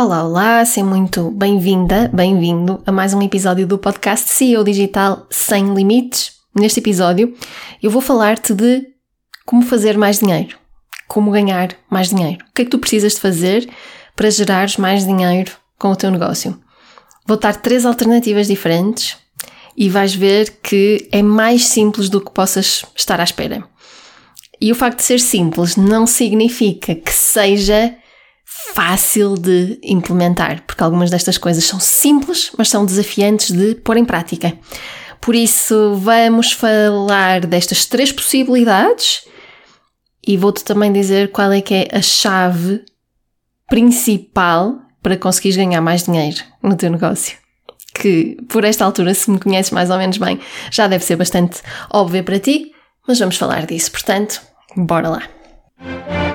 Olá, olá, seja muito bem-vinda, bem-vindo a mais um episódio do podcast CEO Digital Sem Limites. Neste episódio, eu vou falar-te de como fazer mais dinheiro, como ganhar mais dinheiro. O que é que tu precisas de fazer para gerares mais dinheiro com o teu negócio? Vou dar três alternativas diferentes e vais ver que é mais simples do que possas estar à espera. E o facto de ser simples não significa que seja fácil de implementar, porque algumas destas coisas são simples, mas são desafiantes de pôr em prática. Por isso, vamos falar destas três possibilidades e vou-te também dizer qual é que é a chave principal para conseguires ganhar mais dinheiro no teu negócio. Que por esta altura, se me conheces mais ou menos bem, já deve ser bastante óbvio para ti, mas vamos falar disso. Portanto, bora lá!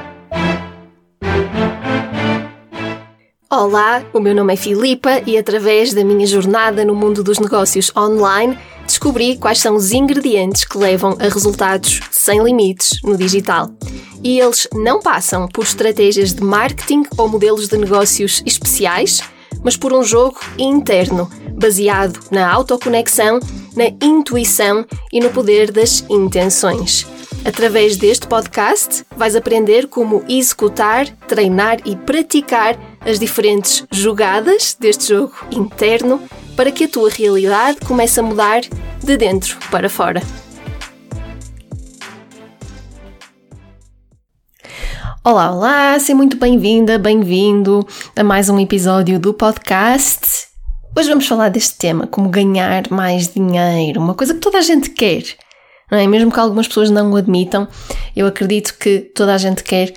Olá, o meu nome é Filipa e através da minha jornada no mundo dos negócios online descobri quais são os ingredientes que levam a resultados sem limites no digital. E eles não passam por estratégias de marketing ou modelos de negócios especiais, mas por um jogo interno, baseado na autoconexão, na intuição e no poder das intenções. Através deste podcast, vais aprender como executar, treinar e praticar as diferentes jogadas deste jogo interno para que a tua realidade comece a mudar de dentro para fora. Olá, olá, seja muito bem-vinda, bem-vindo a mais um episódio do podcast. Hoje vamos falar deste tema, como ganhar mais dinheiro, uma coisa que toda a gente quer, não é? Mesmo que algumas pessoas não o admitam, eu acredito que toda a gente quer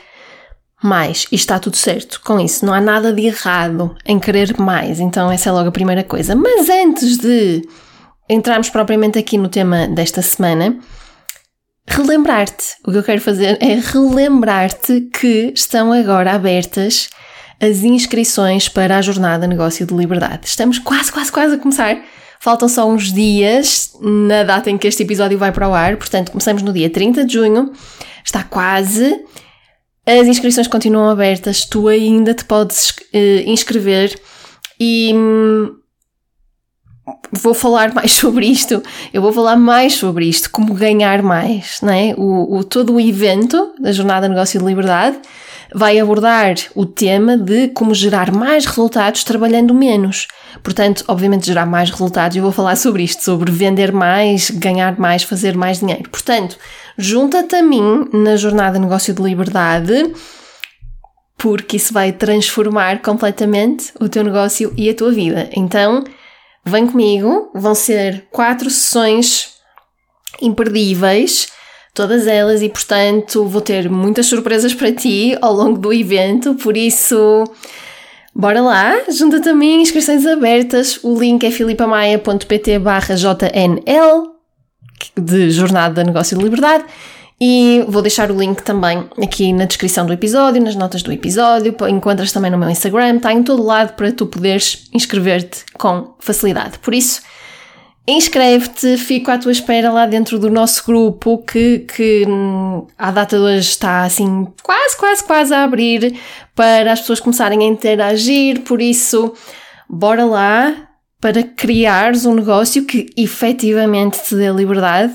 mais e está tudo certo com isso. Não há nada de errado em querer mais, então essa é logo a primeira coisa. Mas antes de entrarmos propriamente aqui no tema desta semana, relembrar-te. O que eu quero fazer é relembrar-te que estão agora abertas as inscrições para a Jornada Negócio de Liberdade. Estamos quase, quase, quase a começar. Faltam só uns dias na data em que este episódio vai para o ar, portanto, começamos no dia 30 de junho. Está quase. As inscrições continuam abertas, tu ainda te podes uh, inscrever e hum, vou falar mais sobre isto. Eu vou falar mais sobre isto, como ganhar mais, não é? O, o todo o evento da Jornada Negócio de Liberdade vai abordar o tema de como gerar mais resultados trabalhando menos. Portanto, obviamente, gerar mais resultados. Eu vou falar sobre isto, sobre vender mais, ganhar mais, fazer mais dinheiro. Portanto, junta-te a mim na jornada Negócio de Liberdade, porque isso vai transformar completamente o teu negócio e a tua vida. Então, vem comigo, vão ser quatro sessões imperdíveis, todas elas, e portanto vou ter muitas surpresas para ti ao longo do evento, por isso. Bora lá, junta-te a mim, inscrições abertas, o link é filipamaia.pt barra JNL de Jornada de Negócio de Liberdade. E vou deixar o link também aqui na descrição do episódio, nas notas do episódio. Encontras também no meu Instagram, está em todo lado para tu poderes inscrever-te com facilidade. Por isso, inscreve-te, fico à tua espera lá dentro do nosso grupo que, que hum, à data de hoje está assim quase, quase, quase a abrir para as pessoas começarem a interagir. Por isso, bora lá, para criares um negócio que efetivamente te dê liberdade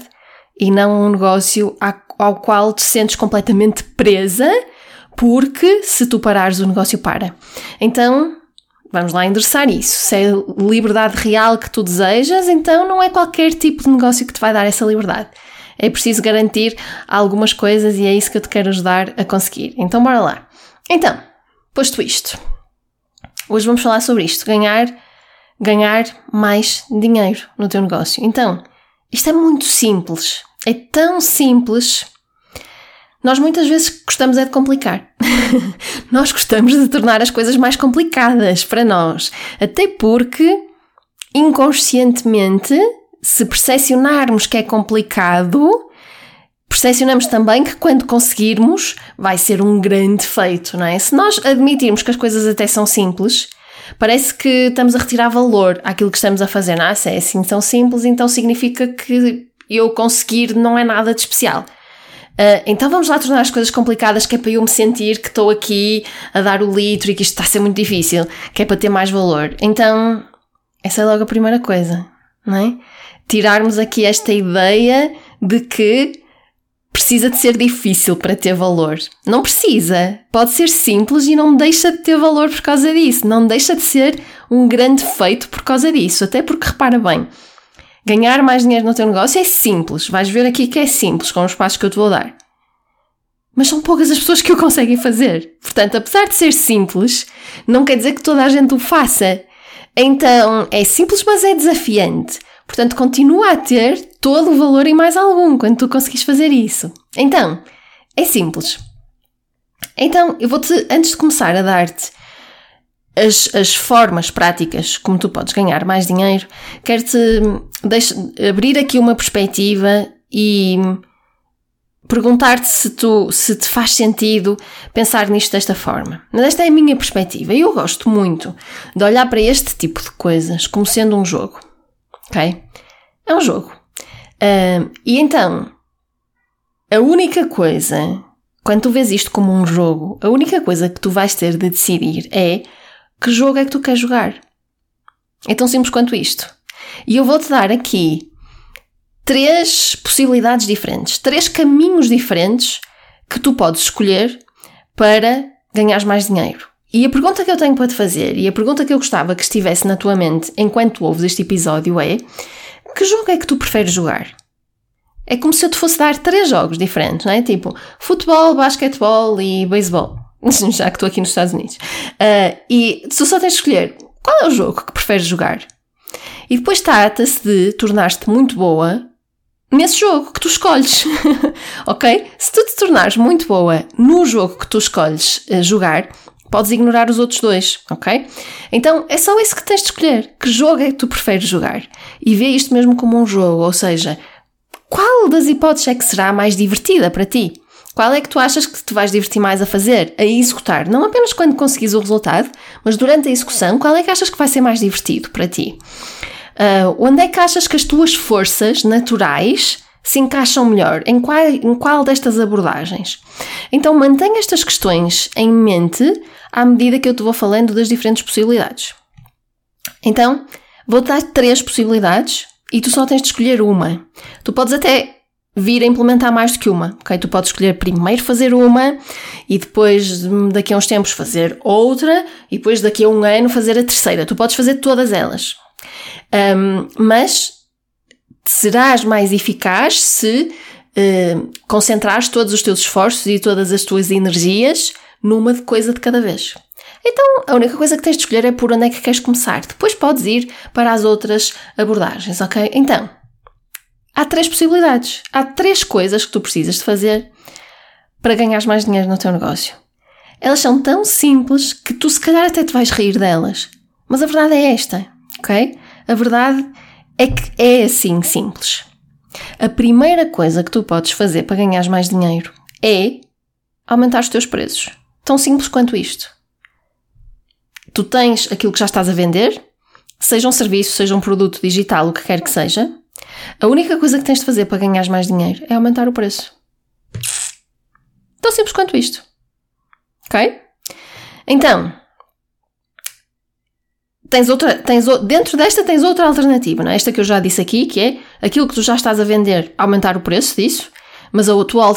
e não um negócio ao qual te sentes completamente presa, porque se tu parares o negócio para. Então, vamos lá endereçar isso. Se é liberdade real que tu desejas, então não é qualquer tipo de negócio que te vai dar essa liberdade. É preciso garantir algumas coisas e é isso que eu te quero ajudar a conseguir. Então, bora lá. Então, posto isto, hoje vamos falar sobre isto: ganhar ganhar mais dinheiro no teu negócio. Então, isto é muito simples. É tão simples. Nós muitas vezes gostamos é de complicar. nós gostamos de tornar as coisas mais complicadas para nós. Até porque, inconscientemente, se percepcionarmos que é complicado, percepcionamos também que quando conseguirmos vai ser um grande feito, não é? Se nós admitirmos que as coisas até são simples, parece que estamos a retirar valor àquilo que estamos a fazer. Não, se é assim tão simples, então significa que eu conseguir não é nada de especial. Uh, então vamos lá tornar as coisas complicadas, que é para eu me sentir que estou aqui a dar o litro e que isto está a ser muito difícil, que é para ter mais valor. Então, essa é logo a primeira coisa, não é? Tirarmos aqui esta ideia de que precisa de ser difícil para ter valor. Não precisa. Pode ser simples e não deixa de ter valor por causa disso. Não deixa de ser um grande feito por causa disso. Até porque, repara bem, ganhar mais dinheiro no teu negócio é simples. Vais ver aqui que é simples com os passos que eu te vou dar. Mas são poucas as pessoas que o conseguem fazer. Portanto, apesar de ser simples, não quer dizer que toda a gente o faça. Então, é simples, mas é desafiante. Portanto, continua a ter todo o valor e mais algum quando tu conseguis fazer isso. Então, é simples. Então, eu vou-te, antes de começar a dar-te as, as formas práticas como tu podes ganhar mais dinheiro, quero-te abrir aqui uma perspectiva e perguntar-te se, tu, se te faz sentido pensar nisto desta forma. Mas esta é a minha perspectiva eu gosto muito de olhar para este tipo de coisas como sendo um jogo. Ok? É um jogo. Uh, e então, a única coisa, quando tu vês isto como um jogo, a única coisa que tu vais ter de decidir é que jogo é que tu queres jogar. É tão simples quanto isto. E eu vou-te dar aqui três possibilidades diferentes, três caminhos diferentes que tu podes escolher para ganhar mais dinheiro. E a pergunta que eu tenho para te fazer, e a pergunta que eu gostava que estivesse na tua mente enquanto ouves este episódio é: que jogo é que tu preferes jogar? É como se eu te fosse dar três jogos diferentes, não é? Tipo futebol, basquetebol e beisebol. Já que estou aqui nos Estados Unidos. Uh, e tu só tens de escolher qual é o jogo que preferes jogar. E depois trata-se de tornar-te muito boa nesse jogo que tu escolhes. ok? Se tu te tornares muito boa no jogo que tu escolhes uh, jogar, podes ignorar os outros dois, ok? Então é só isso que tens de escolher. Que jogo é que tu preferes jogar? E vê isto mesmo como um jogo, ou seja, qual das hipóteses é que será mais divertida para ti? Qual é que tu achas que te vais divertir mais a fazer, a executar? Não apenas quando conseguis o resultado, mas durante a execução, qual é que achas que vai ser mais divertido para ti? Uh, onde é que achas que as tuas forças naturais se encaixam melhor? Em qual, em qual destas abordagens? Então mantenha estas questões em mente à medida que eu te vou falando das diferentes possibilidades. Então, vou-te dar três possibilidades e tu só tens de escolher uma. Tu podes até vir a implementar mais do que uma, ok? Tu podes escolher primeiro fazer uma e depois daqui a uns tempos fazer outra e depois daqui a um ano fazer a terceira. Tu podes fazer todas elas. Um, mas serás mais eficaz se uh, concentrares todos os teus esforços e todas as tuas energias numa coisa de cada vez. Então, a única coisa que tens de escolher é por onde é que queres começar. Depois podes ir para as outras abordagens, ok? Então, há três possibilidades. Há três coisas que tu precisas de fazer para ganhar mais dinheiro no teu negócio. Elas são tão simples que tu se calhar até te vais rir delas. Mas a verdade é esta, ok? A verdade é que é assim simples. A primeira coisa que tu podes fazer para ganhar mais dinheiro é aumentar os teus preços. Tão simples quanto isto. Tu tens aquilo que já estás a vender, seja um serviço, seja um produto digital, o que quer que seja. A única coisa que tens de fazer para ganhar mais dinheiro é aumentar o preço. Tão simples quanto isto. Ok? Então, tens outra, tens, dentro desta tens outra alternativa, não é? Esta que eu já disse aqui, que é aquilo que tu já estás a vender, aumentar o preço disso, mas a tua,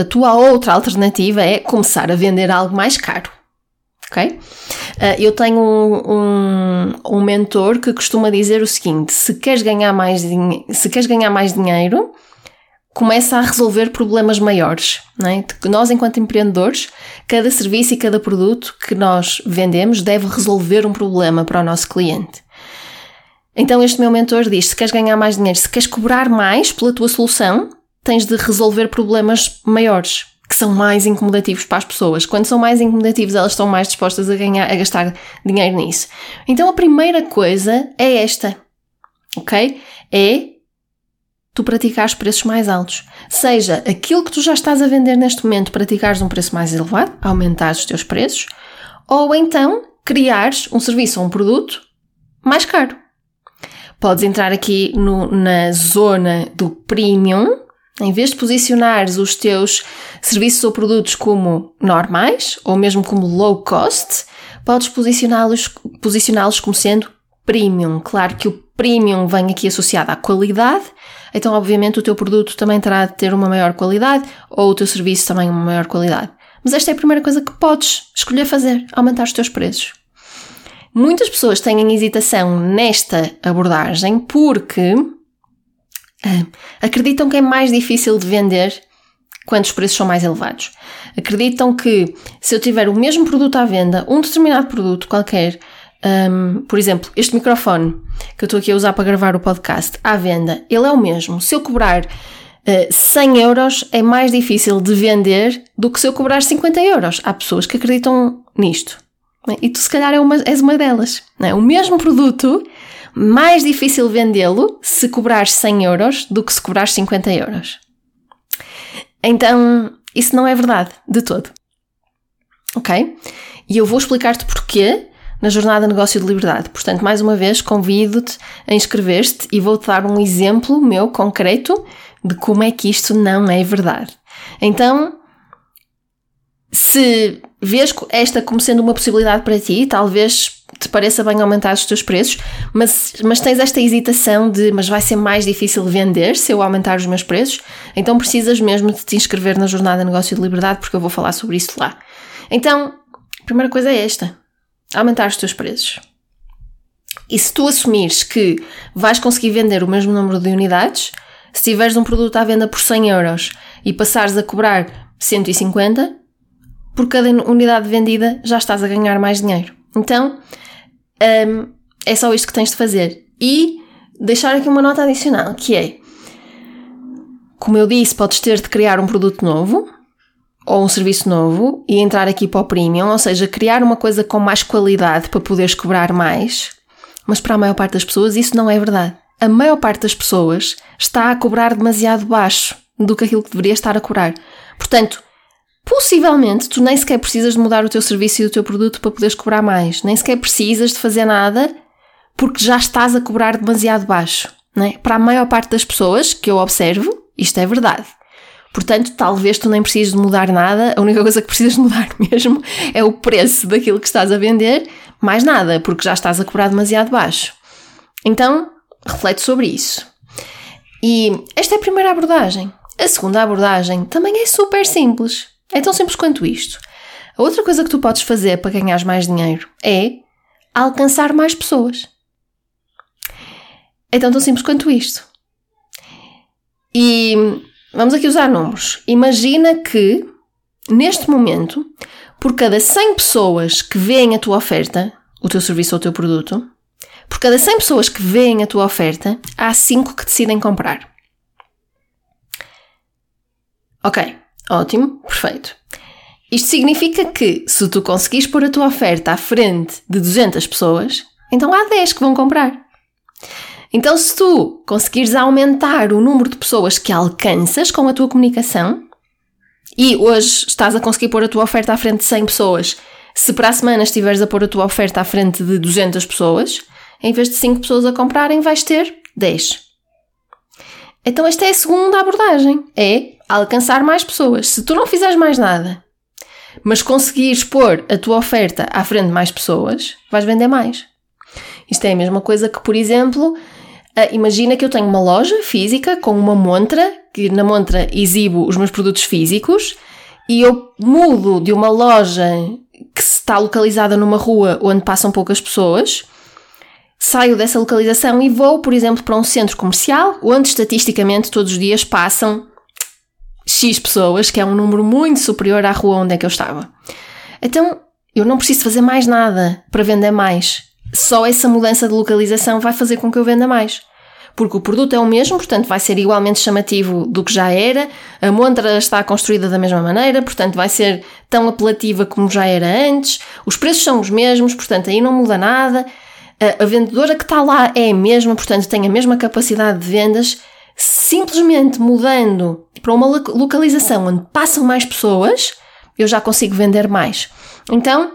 a tua outra alternativa é começar a vender algo mais caro. Ok? Uh, eu tenho um, um, um, mentor que costuma dizer o seguinte: se queres ganhar mais, se queres ganhar mais dinheiro, começa a resolver problemas maiores. Não é? Nós, enquanto empreendedores, cada serviço e cada produto que nós vendemos deve resolver um problema para o nosso cliente. Então, este meu mentor diz: se queres ganhar mais dinheiro, se queres cobrar mais pela tua solução, tens de resolver problemas maiores, que são mais incomodativos para as pessoas. Quando são mais incomodativos, elas estão mais dispostas a ganhar, a gastar dinheiro nisso. Então, a primeira coisa é esta, ok? É tu praticares preços mais altos. Seja aquilo que tu já estás a vender neste momento, praticares um preço mais elevado, aumentares os teus preços, ou então criares um serviço ou um produto mais caro. Podes entrar aqui no, na zona do premium, Em vez de posicionares os teus serviços ou produtos como normais ou mesmo como low cost, podes posicioná-los posicioná como sendo premium. Claro que o premium vem aqui associado à qualidade, então obviamente o teu produto também terá de ter uma maior qualidade ou o teu serviço também uma maior qualidade. Mas esta é a primeira coisa que podes escolher fazer, aumentar os teus preços. Muitas pessoas têm hesitação nesta abordagem porque acreditam que é mais difícil de vender quando os preços são mais elevados. Acreditam que se eu tiver o mesmo produto à venda, um determinado produto qualquer, um, por exemplo, este microfone que eu estou aqui a usar para gravar o podcast à venda, ele é o mesmo. Se eu cobrar uh, ah, 100 euros, é mais difícil de vender do que se eu cobrar 50 euros. Há pessoas que acreditam nisto. E tu, se calhar, é és uma delas. É? O mesmo produto, mais difícil vendê-lo se cobrar 100 euros do que se cobrar 50 euros. Então, isso não é verdade, de todo. Ok? E eu vou explicar-te porquê na Jornada Negócio de Liberdade. Portanto, mais uma vez, convido-te a inscrever-te e vou-te dar um exemplo meu concreto de como é que isto não é verdade. Então, se vês esta como sendo uma possibilidade para ti, talvez te pareça bem aumentar os teus preços, mas, mas tens esta hesitação de mas vai ser mais difícil vender se eu aumentar os meus preços, então precisas mesmo de te inscrever na Jornada Negócio de Liberdade porque eu vou falar sobre isso lá. Então, a primeira coisa é esta: aumentar os teus preços. E se tu assumires que vais conseguir vender o mesmo número de unidades, se tiveres um produto à venda por 100 euros e passares a cobrar 150, por cada unidade vendida já estás a ganhar mais dinheiro. Então, um, é só isto que tens de fazer. E deixar aqui uma nota adicional, que é, como eu disse, podes ter de criar um produto novo ou um serviço novo e entrar aqui para o premium, ou seja, criar uma coisa com mais qualidade para poderes cobrar mais. Mas para a maior parte das pessoas isso não é verdade. A maior parte das pessoas está a cobrar demasiado baixo do que aquilo que deveria estar a cobrar. Portanto, Possivelmente tu nem sequer precisas de mudar o teu serviço e o teu produto para poderes cobrar mais. Nem sequer precisas de fazer nada porque já estás a cobrar demasiado baixo. É? Para a maior parte das pessoas que eu observo, isto é verdade. Portanto, talvez tu nem precises de mudar nada, a única coisa que precisas de mudar mesmo é o preço daquilo que estás a vender, mais nada, porque já estás a cobrar demasiado baixo. Então, reflete sobre isso. E esta é a primeira abordagem. A segunda abordagem também é super simples. É tão simples quanto isto. A outra coisa que tu podes fazer para ganhar mais dinheiro é alcançar mais pessoas. É tão, tão simples quanto isto. E vamos aqui usar números. Imagina que, neste momento, por cada 100 pessoas que veem a tua oferta, o teu serviço ou o teu produto, por cada 100 pessoas que veem a tua oferta, há 5 que decidem comprar. Ok, Ótimo, perfeito. Isto significa que se tu conseguires pôr a tua oferta à frente de 200 pessoas, então há 10 que vão comprar. Então, se tu conseguires aumentar o número de pessoas que alcanças com a tua comunicação, e hoje estás a conseguir pôr a tua oferta à frente de 100 pessoas, se para a semana estiveres a pôr a tua oferta à frente de 200 pessoas, em vez de 5 pessoas a comprarem, vais ter 10. Então, esta é a segunda abordagem: é alcançar mais pessoas. Se tu não fizeres mais nada, mas conseguires pôr a tua oferta à frente de mais pessoas, vais vender mais. Isto é a mesma coisa que, por exemplo, imagina que eu tenho uma loja física com uma montra, que na montra exibo os meus produtos físicos, e eu mudo de uma loja que está localizada numa rua onde passam poucas pessoas, saio dessa localização e vou, por exemplo, para um centro comercial onde estatisticamente todos os dias passam X pessoas, que é um número muito superior à rua onde é que eu estava. Então, eu não preciso fazer mais nada para vender mais. Só essa mudança de localização vai fazer com que eu venda mais. Porque o produto é o mesmo, portanto vai ser igualmente chamativo do que já era, a montra está construída da mesma maneira, portanto vai ser tão apelativa como já era antes, os preços são os mesmos, portanto aí não muda nada, a vendedora que está lá é a mesma, portanto tem a mesma capacidade de vendas simplesmente mudando para uma localização onde passam mais pessoas, eu já consigo vender mais. Então,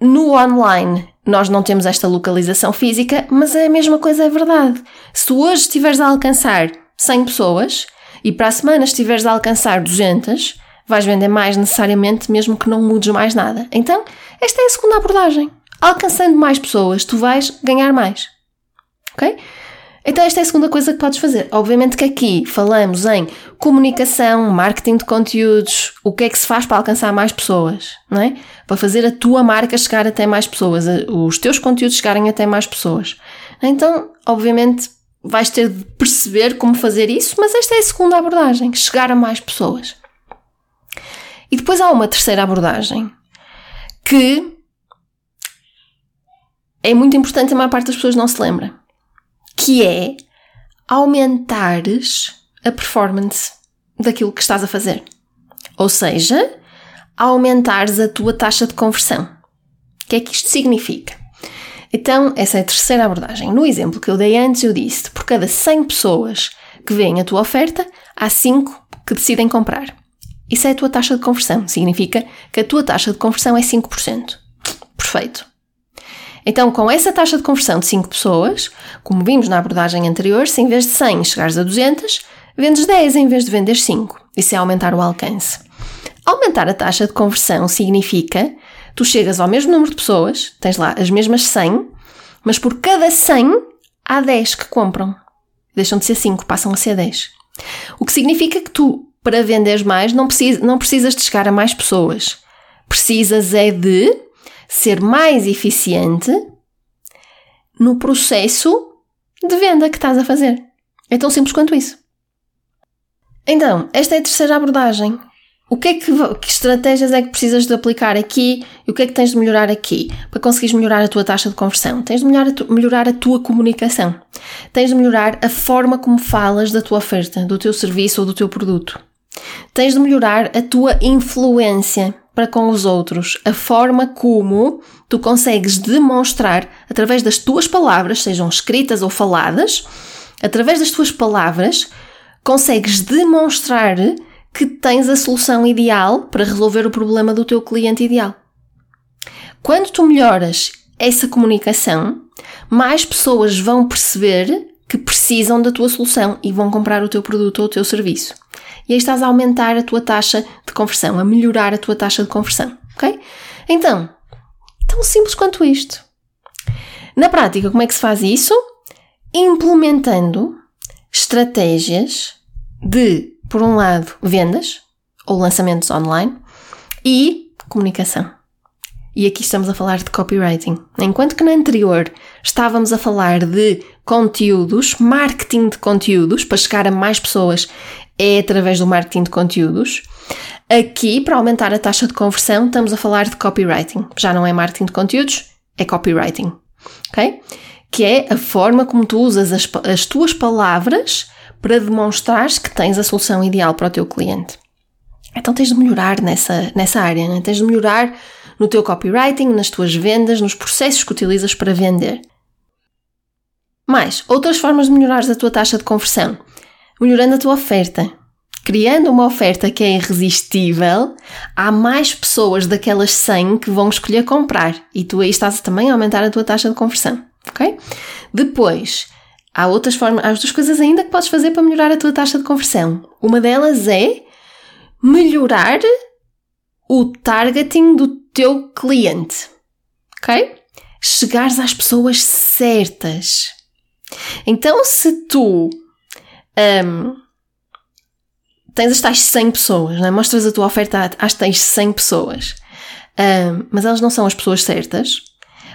no online, nós não temos esta localização física, mas é a mesma coisa é verdade. Se hoje estiveres a alcançar 100 pessoas, e para a semana estiveres a alcançar 200, vais vender mais necessariamente, mesmo que não mudes mais nada. Então, esta é a segunda abordagem. Alcançando mais pessoas, tu vais ganhar mais. Ok? Então, esta é a segunda coisa que podes fazer. Obviamente que aqui falamos em comunicação, marketing de conteúdos, o que é que se faz para alcançar mais pessoas, não é? Para fazer a tua marca chegar até mais pessoas, os teus conteúdos chegarem até mais pessoas. Então, obviamente, vais ter de perceber como fazer isso, mas esta é a segunda abordagem, chegar a mais pessoas. E depois há uma terceira abordagem que é muito importante, a maior parte das pessoas não se lembra, que é aumentares a performance daquilo que estás a fazer. Ou seja, aumentares a tua taxa de conversão. O que é que isto significa? Então, essa é a terceira abordagem. No exemplo que eu dei antes, eu disse: por cada 100 pessoas que veem a tua oferta, há 5 que decidem comprar. Isso é a tua taxa de conversão. Significa que a tua taxa de conversão é 5%. Perfeito. Então, com essa taxa de conversão de 5 pessoas, como vimos na abordagem anterior, se em vez de 100 chegares a 200, vendes 10 em vez de vender 5. Isso é aumentar o alcance. Aumentar a taxa de conversão significa tu chegas ao mesmo número de pessoas, tens lá as mesmas 100, mas por cada 100 há 10 que compram. Deixam de ser 5, passam a ser 10. O que significa que tu, para venderes mais, não, precis, não precisas de chegar a mais pessoas. Precisas é de ser mais eficiente no processo de venda que estás a fazer. É tão simples quanto isso. Então, esta é a terceira abordagem. O que é que, que, estratégias é que precisas de aplicar aqui e o que é que tens de melhorar aqui para conseguires melhorar a tua taxa de conversão? Tens de melhorar a, tu, melhorar a tua comunicação. Tens de melhorar a forma como falas da tua oferta, do teu serviço ou do teu produto. Tens de melhorar a tua influência para com os outros, a forma como tu consegues demonstrar através das tuas palavras, sejam escritas ou faladas, através das tuas palavras, consegues demonstrar que tens a solução ideal para resolver o problema do teu cliente ideal. Quando tu melhoras essa comunicação, mais pessoas vão perceber que precisam da tua solução e vão comprar o teu produto ou o teu serviço. E aí estás a aumentar a tua taxa de conversão, a melhorar a tua taxa de conversão, ok? Então, tão simples quanto isto. Na prática, como é que se faz isso? Implementando estratégias de por um lado, vendas ou lançamentos online e comunicação. E aqui estamos a falar de copywriting. Enquanto que na anterior estávamos a falar de conteúdos, marketing de conteúdos, para chegar a mais pessoas é através do marketing de conteúdos. Aqui, para aumentar a taxa de conversão, estamos a falar de copywriting. Já não é marketing de conteúdos, é copywriting. Ok? Que é a forma como tu usas as, as tuas palavras para demonstrares que tens a solução ideal para o teu cliente. Então tens de melhorar nessa, nessa área, né? tens de melhorar no teu copywriting, nas tuas vendas, nos processos que utilizas para vender. Mais, outras formas de melhorar a tua taxa de conversão. Melhorando a tua oferta. Criando uma oferta que é irresistível, há mais pessoas daquelas 100 que vão escolher comprar e tu aí estás também a aumentar a tua taxa de conversão, ok? Depois, Há outras formas, há outras coisas ainda que podes fazer para melhorar a tua taxa de conversão. Uma delas é melhorar o targeting do teu cliente. Ok? Chegares às pessoas certas. Então, se tu um, tens as tais 100 pessoas, é? mostras a tua oferta às tais 100 pessoas, um, mas elas não são as pessoas certas,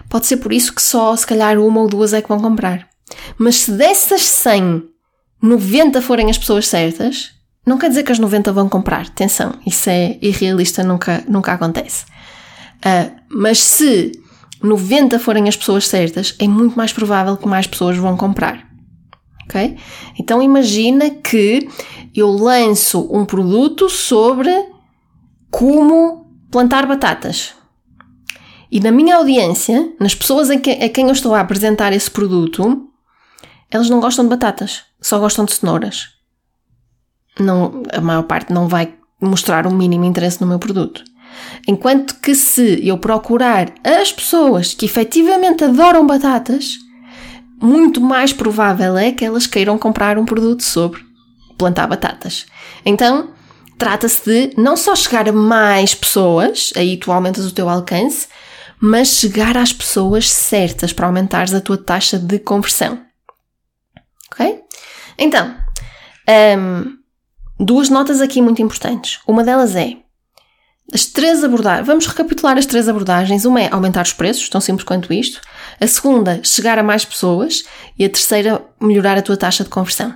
pode ser por isso que só se calhar uma ou duas é que vão comprar. Mas se dessas 100, 90 forem as pessoas certas, não quer dizer que as 90 vão comprar. Atenção, isso é irrealista, nunca, nunca acontece. Uh, mas se 90 forem as pessoas certas, é muito mais provável que mais pessoas vão comprar. Ok? Então imagina que eu lanço um produto sobre como plantar batatas. E na minha audiência, nas pessoas a quem eu estou a apresentar esse produto, eles não gostam de batatas, só gostam de cenouras. Não, a maior parte não vai mostrar o mínimo interesse no meu produto. Enquanto que se eu procurar as pessoas que efetivamente adoram batatas, muito mais provável é que elas queiram comprar um produto sobre plantar batatas. Então, trata-se de não só chegar a mais pessoas, aí tu aumentas o teu alcance, mas chegar às pessoas certas para aumentares a tua taxa de conversão. Ok? Então, um, duas notas aqui muito importantes. Uma delas é as três abordagens. Vamos recapitular as três abordagens. Uma é aumentar os preços, tão simples quanto isto. A segunda, chegar a mais pessoas. E a terceira, melhorar a tua taxa de conversão.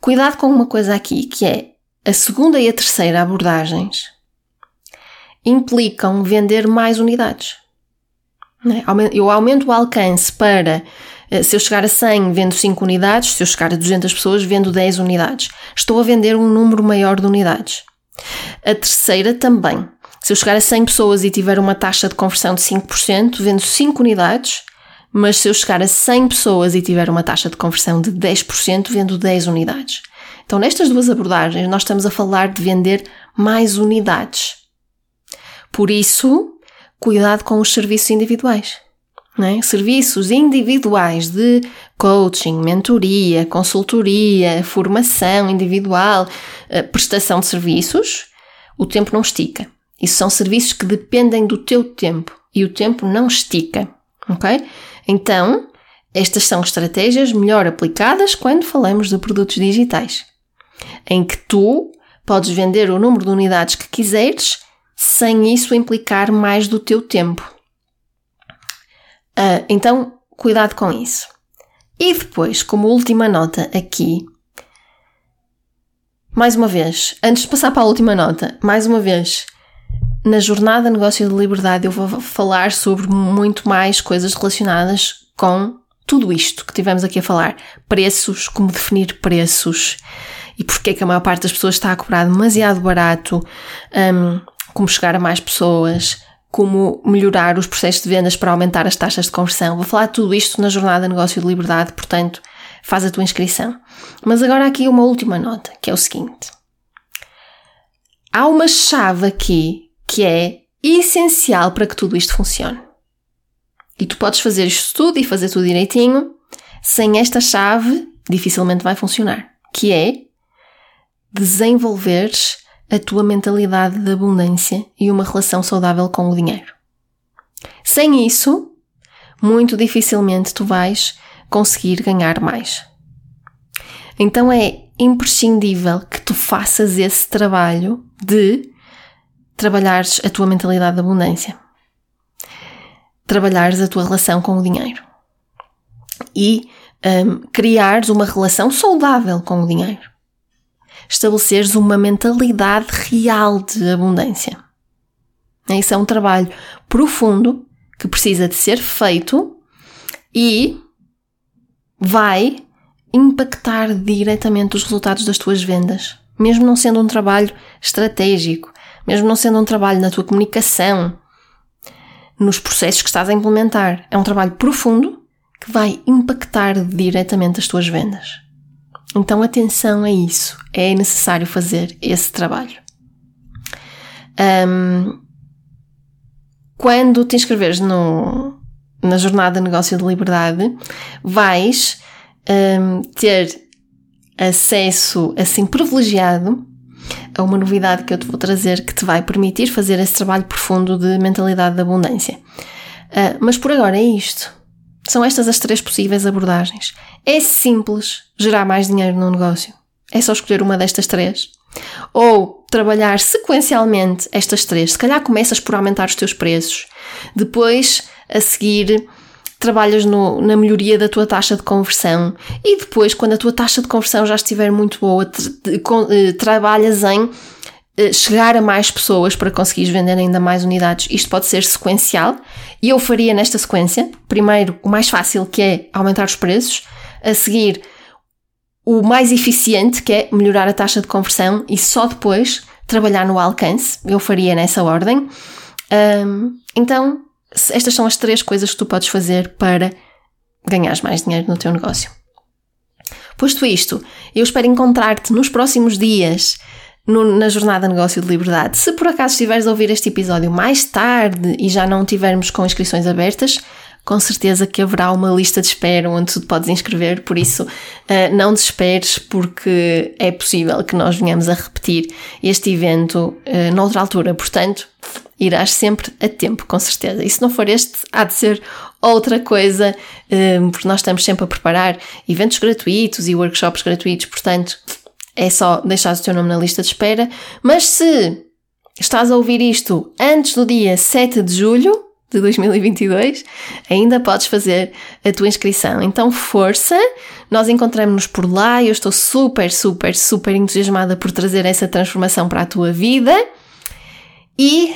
Cuidado com uma coisa aqui, que é a segunda e a terceira abordagens implicam vender mais unidades. É? Eu aumento o alcance para eh, se eu chegar a 100, vendo 5 unidades, se eu chegar a 200 pessoas, vendo 10 unidades. Estou a vender um número maior de unidades. A terceira também. Se eu chegar a 100 pessoas e tiver uma taxa de conversão de 5%, vendo 5 unidades, mas se eu chegar a 100 pessoas e tiver uma taxa de conversão de 10%, vendo 10 unidades. Então, nestas duas abordagens, nós estamos a falar de vender mais unidades. Por isso, cuidado com os serviços individuais é? serviços individuais de coaching, mentoria, consultoria, formação individual, eh, prestação de serviços, o tempo não estica. Isso são serviços que dependem do teu tempo e o tempo não estica, ok? Então, estas são estratégias melhor aplicadas quando falamos de produtos digitais, em que tu podes vender o número de unidades que quiseres sem isso implicar mais do teu tempo. Uh, então, cuidado com isso. E depois, como última nota aqui, mais uma vez, antes de passar para a última nota, mais uma vez, na jornada Negócio de Liberdade eu vou falar sobre muito mais coisas relacionadas com tudo isto que tivemos aqui a falar. Preços, como definir preços e porque é que a maior parte das pessoas está a cobrar demasiado barato, um, como chegar a mais pessoas, como melhorar os processos de vendas para aumentar as taxas de conversão. Vou falar tudo isto na jornada Negócio de Liberdade, portanto, faz a tua inscrição. Mas agora aqui uma última nota, que é o seguinte. Há uma chave aqui que é essencial para que tudo isto funcione. E tu podes fazer isto tudo e fazer tudo direitinho. Sem esta chave, dificilmente vai funcionar. Que é desenvolveres a tua mentalidade de abundância e uma relação saudável com o dinheiro. Sem isso, muito dificilmente tu vais conseguir ganhar mais. Então é imprescindível que tu faças esse trabalho de trabalhares a tua mentalidade de abundância, trabalhares a tua relação com o dinheiro. E um, criares uma relação saudável com o dinheiro. Estabeleceres uma mentalidade real de abundância. Isso é um trabalho profundo que precisa de ser feito e vai impactar diretamente os resultados das tuas vendas, mesmo não sendo um trabalho estratégico, mesmo não sendo um trabalho na tua comunicação, nos processos que estás a implementar. É um trabalho profundo que vai impactar diretamente as tuas vendas. Então, atenção a isso. É necessário fazer esse trabalho. Um, quando te inscreveres no, na Jornada Negócio de Liberdade, vais um, ter acesso assim privilegiado a uma novidade que eu te vou trazer que te vai permitir fazer esse trabalho profundo de mentalidade de abundância. Uh, mas por agora é isto. São estas as três possíveis abordagens. É simples gerar mais dinheiro no negócio. É só escolher uma destas três. Ou trabalhar sequencialmente estas três. Se calhar começas por aumentar os teus preços. Depois, a seguir, trabalhas no, na melhoria da tua taxa de conversão. E depois, quando a tua taxa de conversão já estiver muito boa, eh, trabalhas em eh, chegar a mais pessoas para conseguires vender ainda mais unidades. Isto pode ser sequencial e eu faria nesta sequência. Primeiro, o mais fácil, que é aumentar os preços. A seguir, o mais eficiente, que é melhorar a taxa de conversão. E só depois trabalhar no alcance. Eu faria nessa ordem. Um, então, estas são as três coisas que tu podes fazer para ganhar mais dinheiro no teu negócio. Posto isto, eu espero encontrar-te nos próximos dias no, na jornada Negócio de Liberdade. Se por acaso estiveres a ouvir este episódio mais tarde e já não tivermos com inscrições abertas, com certeza que haverá uma lista de espera onde tu podes inscrever, por isso uh, não desesperes, porque é possível que nós venhamos a repetir este evento uh, noutra altura, portanto, irás sempre a tempo, com certeza. E se não for este, há de ser outra coisa, uh, porque nós estamos sempre a preparar eventos gratuitos e workshops gratuitos, portanto, é só deixar o teu nome na lista de espera. Mas se estás a ouvir isto antes do dia 7 de julho, de 2022, ainda podes fazer a tua inscrição. Então, força! Nós encontramos-nos por lá eu estou super, super, super entusiasmada por trazer essa transformação para a tua vida. E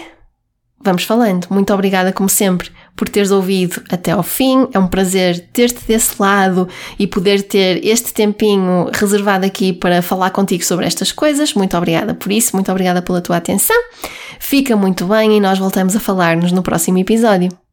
vamos falando. Muito obrigada, como sempre, por teres ouvido até ao fim. É um prazer ter-te desse lado e poder ter este tempinho reservado aqui para falar contigo sobre estas coisas. Muito obrigada por isso, muito obrigada pela tua atenção. Fica muito bem e nós voltamos a falar-nos no próximo episódio.